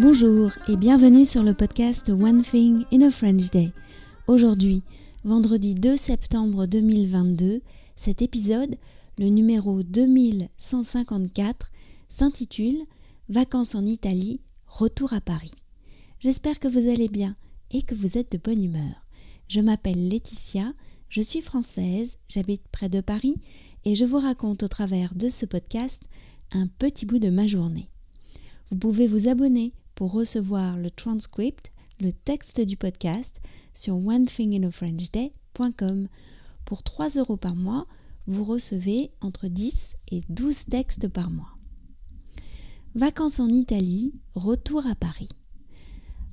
Bonjour et bienvenue sur le podcast One Thing in a French Day. Aujourd'hui, vendredi 2 septembre 2022, cet épisode, le numéro 2154, s'intitule Vacances en Italie, retour à Paris. J'espère que vous allez bien et que vous êtes de bonne humeur. Je m'appelle Laetitia, je suis française, j'habite près de Paris et je vous raconte au travers de ce podcast un petit bout de ma journée. Vous pouvez vous abonner pour recevoir le transcript, le texte du podcast sur onethinginafrenchday.com. Pour 3 euros par mois, vous recevez entre 10 et 12 textes par mois. Vacances en Italie, retour à Paris.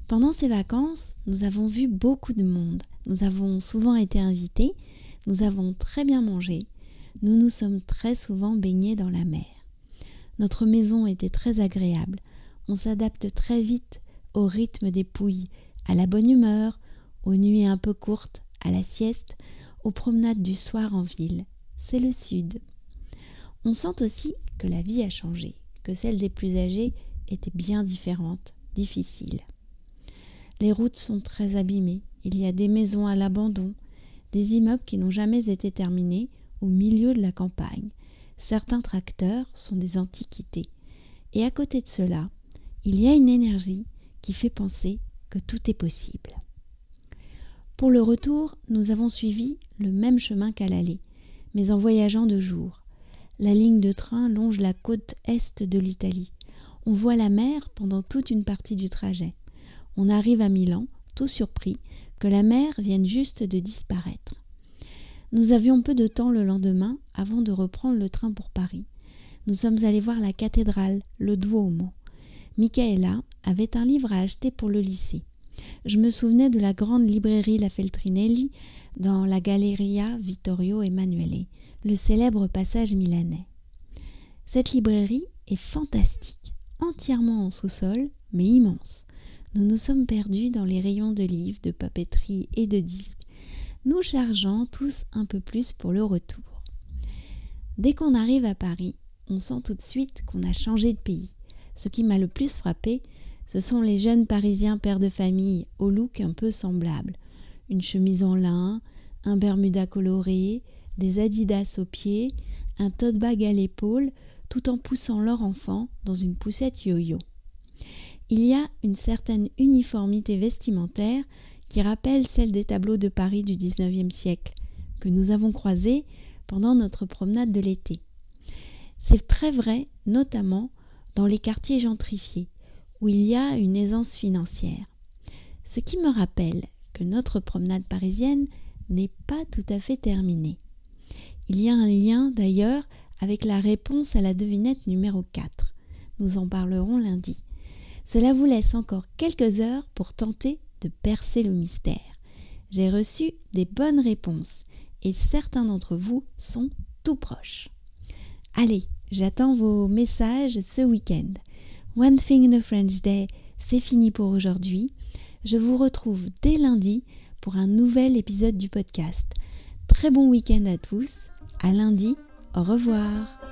Pendant ces vacances, nous avons vu beaucoup de monde. Nous avons souvent été invités, nous avons très bien mangé, nous nous sommes très souvent baignés dans la mer. Notre maison était très agréable on s'adapte très vite au rythme des pouilles, à la bonne humeur, aux nuits un peu courtes, à la sieste, aux promenades du soir en ville. C'est le sud. On sent aussi que la vie a changé, que celle des plus âgés était bien différente, difficile. Les routes sont très abîmées, il y a des maisons à l'abandon, des immeubles qui n'ont jamais été terminés au milieu de la campagne. Certains tracteurs sont des antiquités. Et à côté de cela, il y a une énergie qui fait penser que tout est possible. Pour le retour, nous avons suivi le même chemin qu'à l'aller, mais en voyageant de jour. La ligne de train longe la côte est de l'Italie. On voit la mer pendant toute une partie du trajet. On arrive à Milan, tout surpris que la mer vienne juste de disparaître. Nous avions peu de temps le lendemain avant de reprendre le train pour Paris. Nous sommes allés voir la cathédrale, le Duomo. Michaela avait un livre à acheter pour le lycée. Je me souvenais de la grande librairie La Feltrinelli dans la Galleria Vittorio Emanuele, le célèbre passage milanais. Cette librairie est fantastique, entièrement en sous-sol, mais immense. Nous nous sommes perdus dans les rayons de livres, de papeterie et de disques, nous chargeant tous un peu plus pour le retour. Dès qu'on arrive à Paris, on sent tout de suite qu'on a changé de pays. Ce qui m'a le plus frappé, ce sont les jeunes Parisiens pères de famille au look un peu semblable. Une chemise en lin, un bermuda coloré, des adidas aux pieds, un tote bag à l'épaule, tout en poussant leur enfant dans une poussette yo-yo. Il y a une certaine uniformité vestimentaire qui rappelle celle des tableaux de Paris du XIXe siècle, que nous avons croisés pendant notre promenade de l'été. C'est très vrai, notamment dans les quartiers gentrifiés, où il y a une aisance financière. Ce qui me rappelle que notre promenade parisienne n'est pas tout à fait terminée. Il y a un lien d'ailleurs avec la réponse à la devinette numéro 4. Nous en parlerons lundi. Cela vous laisse encore quelques heures pour tenter de percer le mystère. J'ai reçu des bonnes réponses et certains d'entre vous sont tout proches. Allez, J'attends vos messages ce week-end. One Thing in a French Day, c'est fini pour aujourd'hui. Je vous retrouve dès lundi pour un nouvel épisode du podcast. Très bon week-end à tous. À lundi. Au revoir.